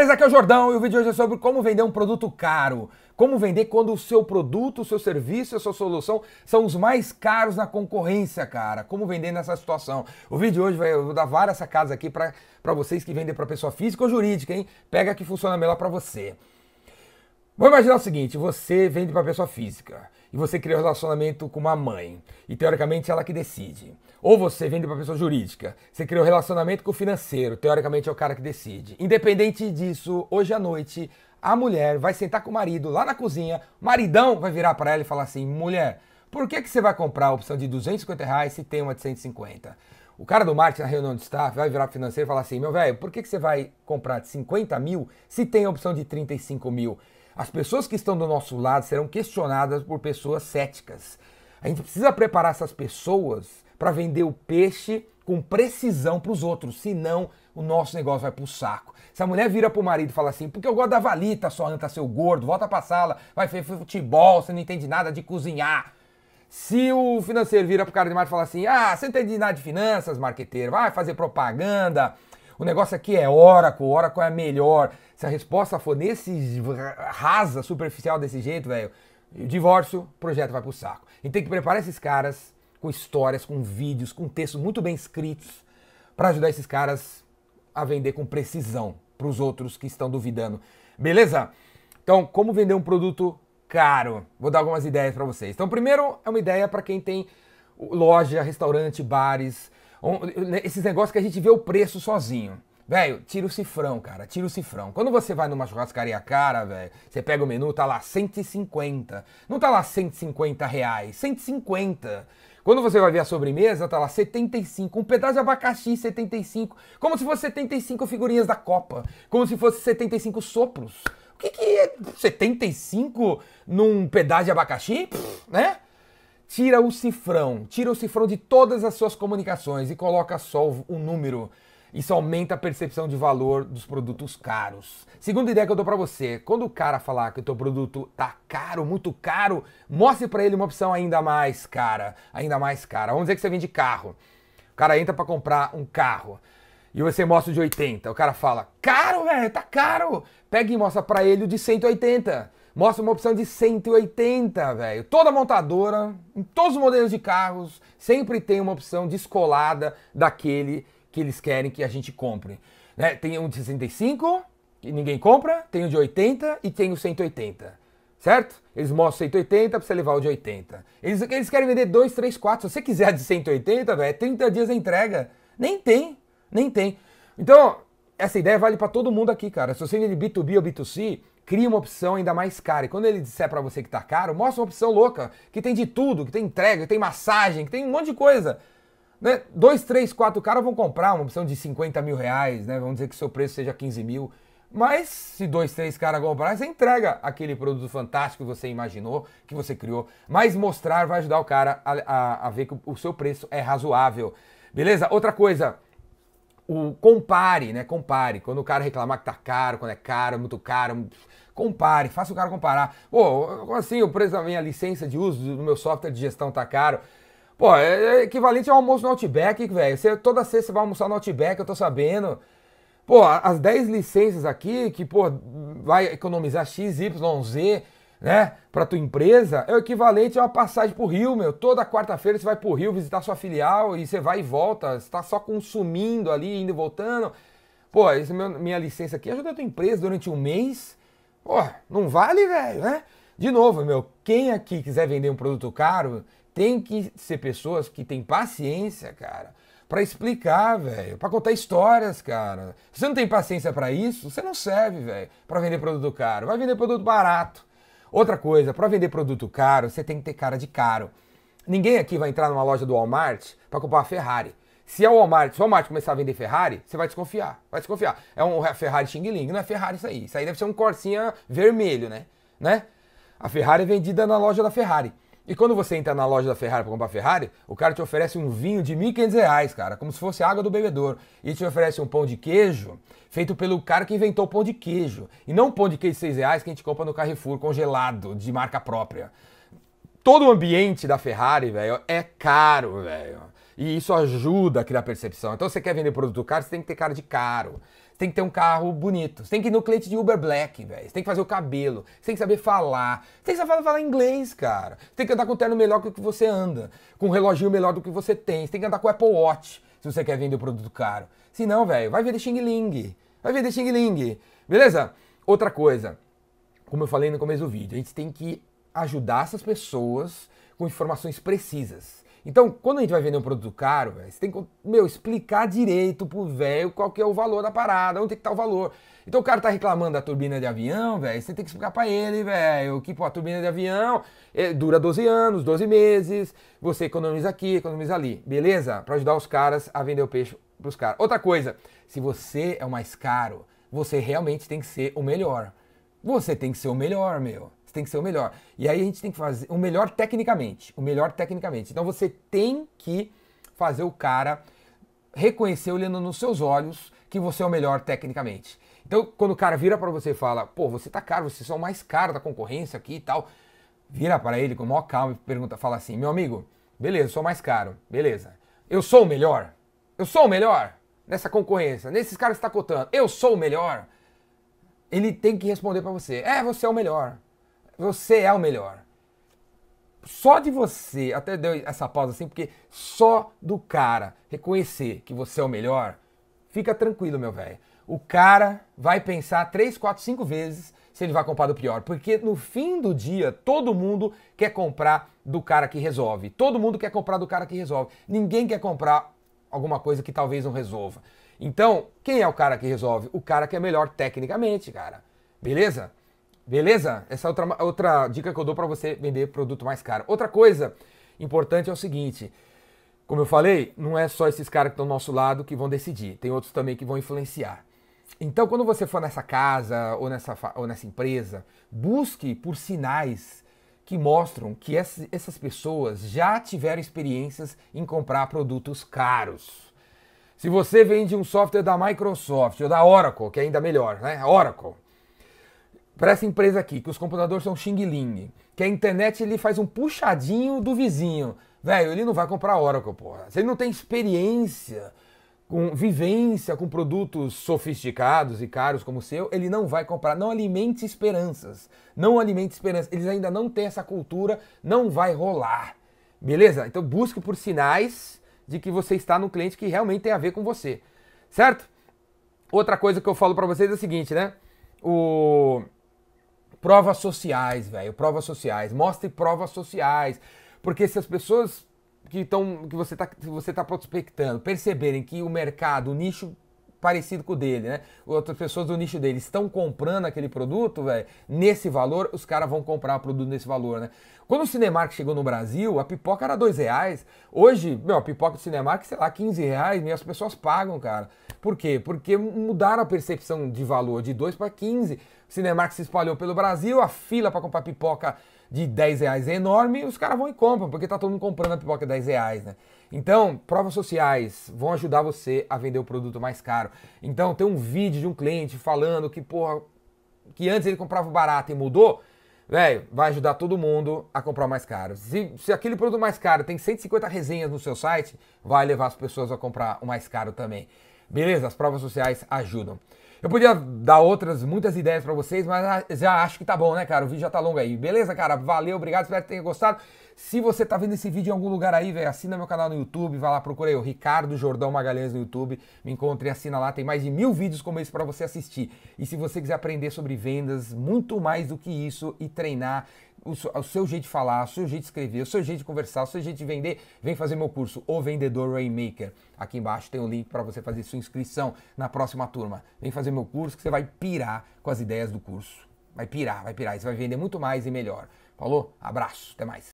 Beleza, aqui é o Jordão e o vídeo de hoje é sobre como vender um produto caro. Como vender quando o seu produto, o seu serviço, a sua solução são os mais caros na concorrência, cara. Como vender nessa situação. O vídeo de hoje vai eu vou dar várias sacadas aqui para vocês que vendem para pessoa física ou jurídica, hein? Pega que funciona melhor para você. Vamos imaginar o seguinte: você vende para pessoa física e você cria um relacionamento com uma mãe e teoricamente ela que decide. Ou você vende para pessoa jurídica, você cria um relacionamento com o financeiro, teoricamente é o cara que decide. Independente disso, hoje à noite a mulher vai sentar com o marido lá na cozinha, maridão vai virar para ela e falar assim: mulher, por que, que você vai comprar a opção de 250 reais se tem uma de 150? O cara do marketing na reunião de staff vai virar o financeiro e falar assim: meu velho, por que, que você vai comprar de 50 mil se tem a opção de 35 mil? As pessoas que estão do nosso lado serão questionadas por pessoas céticas. A gente precisa preparar essas pessoas para vender o peixe com precisão para os outros, senão o nosso negócio vai pro saco. Se a mulher vira pro marido e fala assim, porque eu gosto da valita, sua anta, seu gordo, volta pra sala, vai fazer futebol, você não entende nada de cozinhar. Se o financeiro vira pro cara de marketing e fala assim, ah, você não entende nada de finanças, marqueteiro, vai fazer propaganda, o negócio aqui é Oracle, Oracle é melhor. Se a resposta for nesse rasa, superficial desse jeito, velho, divórcio, projeto vai pro saco. A gente tem que preparar esses caras com histórias, com vídeos, com textos muito bem escritos para ajudar esses caras a vender com precisão para os outros que estão duvidando. Beleza? Então, como vender um produto caro? Vou dar algumas ideias para vocês. Então, primeiro é uma ideia para quem tem loja, restaurante, bares, esses negócios que a gente vê o preço sozinho. Velho, tira o cifrão, cara, tira o cifrão. Quando você vai numa churrascaria cara, velho, você pega o menu, tá lá 150. Não tá lá 150 reais, 150. Quando você vai ver a sobremesa, tá lá 75. Um pedaço de abacaxi, 75. Como se fosse 75 figurinhas da Copa. Como se fosse 75 sopros. O que, que é 75 num pedaço de abacaxi? Pff, né? Tira o cifrão, tira o cifrão de todas as suas comunicações e coloca só o número. Isso aumenta a percepção de valor dos produtos caros. Segunda ideia que eu dou para você, quando o cara falar que o teu produto tá caro, muito caro, mostre para ele uma opção ainda mais cara, ainda mais cara. Vamos dizer que você vende carro. O cara entra para comprar um carro e você mostra o de 80. O cara fala: "Caro, velho, tá caro". Pega e mostra para ele o de 180 mostra uma opção de 180, velho. Toda montadora, em todos os modelos de carros, sempre tem uma opção descolada daquele que eles querem que a gente compre. Né? Tem um de 65, que ninguém compra, tem o de 80 e tem o 180. Certo? Eles mostram 180 para você levar o de 80. Eles, eles querem vender 2, 3, 4. Se você quiser de 180, velho, é 30 dias a entrega. Nem tem, nem tem. Então, essa ideia vale para todo mundo aqui, cara. Se você vende B2B ou B2C, cria uma opção ainda mais cara. E quando ele disser para você que tá caro, mostra uma opção louca, que tem de tudo, que tem entrega, que tem massagem, que tem um monte de coisa. Né? Dois, três, quatro caras vão comprar uma opção de 50 mil reais, né? Vamos dizer que seu preço seja 15 mil. Mas se dois, três caras comprarem, você entrega aquele produto fantástico que você imaginou, que você criou. Mas mostrar vai ajudar o cara a, a, a ver que o seu preço é razoável. Beleza? Outra coisa, o compare, né? Compare. Quando o cara reclamar que tá caro, quando é caro, muito caro, compare, faça o cara comparar. Pô, como assim o preço da minha licença de uso do meu software de gestão tá caro? Pô, é, é equivalente ao almoço no Outback, velho. Você, toda sexta você vai almoçar no Outback, eu tô sabendo. Pô, as 10 licenças aqui, que, pô, vai economizar X, Y, Z, né, para tua empresa, é o equivalente a uma passagem pro Rio, meu. Toda quarta-feira você vai pro Rio visitar sua filial e você vai e volta, você tá só consumindo ali, indo e voltando. Pô, meu, minha licença aqui ajuda a tua empresa durante um mês. Pô, não vale, velho, né? De novo, meu, quem aqui quiser vender um produto caro, tem que ser pessoas que têm paciência, cara, para explicar, velho, para contar histórias, cara. Se você não tem paciência para isso, você não serve, velho, para vender produto caro. Vai vender produto barato. Outra coisa, para vender produto caro, você tem que ter cara de caro. Ninguém aqui vai entrar numa loja do Walmart para comprar uma Ferrari. Se é o Walmart, se Walmart começar a vender Ferrari, você vai desconfiar. Vai desconfiar. É um Ferrari Xing Ling, não é Ferrari isso aí. Isso aí deve ser um Corsinha vermelho, né? né? A Ferrari é vendida na loja da Ferrari. E quando você entra na loja da Ferrari para comprar Ferrari, o cara te oferece um vinho de R$ 1.500, cara, como se fosse água do bebedor. E te oferece um pão de queijo feito pelo cara que inventou o pão de queijo. E não um pão de queijo de R$ reais que a gente compra no Carrefour congelado, de marca própria. Todo o ambiente da Ferrari, velho, é caro, velho. E isso ajuda a criar percepção. Então, você quer vender produto caro, você tem que ter cara de caro. Tem que ter um carro bonito. Você tem que ir no cliente de Uber Black, velho. Você tem que fazer o cabelo. Você tem que saber falar. Você tem que saber falar inglês, cara. Você tem que andar com um terno melhor do que você anda. Com um reloginho melhor do que você tem. Você tem que andar com o Apple Watch se você quer vender o produto caro. Se não, velho, vai vender Xing Ling. Vai vender Xing Ling. Beleza? Outra coisa. Como eu falei no começo do vídeo, a gente tem que ajudar essas pessoas com informações precisas. Então, quando a gente vai vender um produto caro, véio, você tem que, meu, explicar direito pro velho qual que é o valor da parada, onde tem que estar tá o valor. Então o cara tá reclamando da turbina de avião, velho, você tem que explicar para ele, velho, que pô, a turbina de avião é, dura 12 anos, 12 meses, você economiza aqui, economiza ali, beleza? Para ajudar os caras a vender o peixe pros caras. Outra coisa, se você é o mais caro, você realmente tem que ser o melhor. Você tem que ser o melhor, meu. Você tem que ser o melhor. E aí a gente tem que fazer o melhor tecnicamente. O melhor tecnicamente. Então você tem que fazer o cara reconhecer olhando nos seus olhos que você é o melhor tecnicamente. Então, quando o cara vira para você e fala, pô, você tá caro, vocês são o mais caro da concorrência aqui e tal, vira para ele com maior calma e pergunta, fala assim, meu amigo, beleza, eu sou mais caro, beleza. Eu sou o melhor? Eu sou o melhor nessa concorrência, nesses caras que está cotando, eu sou o melhor? Ele tem que responder para você, é, você é o melhor. Você é o melhor. Só de você, até deu essa pausa assim, porque só do cara reconhecer que você é o melhor, fica tranquilo, meu velho. O cara vai pensar 3, 4, 5 vezes se ele vai comprar do pior. Porque no fim do dia, todo mundo quer comprar do cara que resolve. Todo mundo quer comprar do cara que resolve. Ninguém quer comprar alguma coisa que talvez não resolva. Então, quem é o cara que resolve? O cara que é melhor tecnicamente, cara. Beleza? Beleza? Essa é outra, outra dica que eu dou para você vender produto mais caro. Outra coisa importante é o seguinte: como eu falei, não é só esses caras que estão do nosso lado que vão decidir, tem outros também que vão influenciar. Então, quando você for nessa casa ou nessa, ou nessa empresa, busque por sinais que mostram que essas pessoas já tiveram experiências em comprar produtos caros. Se você vende um software da Microsoft ou da Oracle, que é ainda melhor, né? Oracle para essa empresa aqui, que os computadores são Xing Ling, que a internet ele faz um puxadinho do vizinho. Velho, ele não vai comprar Oracle, porra. Se ele não tem experiência, com vivência com produtos sofisticados e caros como o seu, ele não vai comprar. Não alimente esperanças. Não alimente esperanças. Eles ainda não têm essa cultura, não vai rolar. Beleza? Então busque por sinais de que você está no cliente que realmente tem a ver com você. Certo? Outra coisa que eu falo para vocês é o seguinte, né? O Provas sociais, velho, provas sociais. Mostre provas sociais. Porque se as pessoas que, estão que você está você tá prospectando perceberem que o mercado, o nicho parecido com o dele, né? Outras pessoas do nicho dele estão comprando aquele produto, velho, nesse valor, os caras vão comprar o produto nesse valor, né? Quando o Cinemark chegou no Brasil, a pipoca era dois reais. Hoje, meu, a pipoca do Cinemark, sei lá, 15 reais, e as pessoas pagam, cara. Por quê? Porque mudaram a percepção de valor de 2 para 15. O Cinemark se espalhou pelo Brasil, a fila para comprar pipoca de 10 reais é enorme, os caras vão e compram, porque tá todo mundo comprando a pipoca de 10 reais, né? Então, provas sociais vão ajudar você a vender o produto mais caro. Então, tem um vídeo de um cliente falando que, porra, que antes ele comprava barato e mudou, velho, vai ajudar todo mundo a comprar mais caro. Se, se aquele produto mais caro tem 150 resenhas no seu site, vai levar as pessoas a comprar o mais caro também. Beleza? As provas sociais ajudam. Eu podia dar outras, muitas ideias para vocês, mas já acho que tá bom, né, cara? O vídeo já tá longo aí. Beleza, cara? Valeu, obrigado, espero que tenha gostado. Se você tá vendo esse vídeo em algum lugar aí, velho, assina meu canal no YouTube, vai lá, procura aí o Ricardo Jordão Magalhães no YouTube, me encontre e assina lá, tem mais de mil vídeos como esse para você assistir. E se você quiser aprender sobre vendas, muito mais do que isso, e treinar o, o, seu jeito de falar, o seu jeito de escrever, o seu jeito de conversar, o seu jeito de vender, vem fazer meu curso, O Vendedor Rainmaker. Aqui embaixo tem o um link para você fazer sua inscrição na próxima turma. Vem fazer meu curso que você vai pirar com as ideias do curso. Vai pirar, vai pirar. Você vai vender muito mais e melhor. Falou? Abraço, até mais.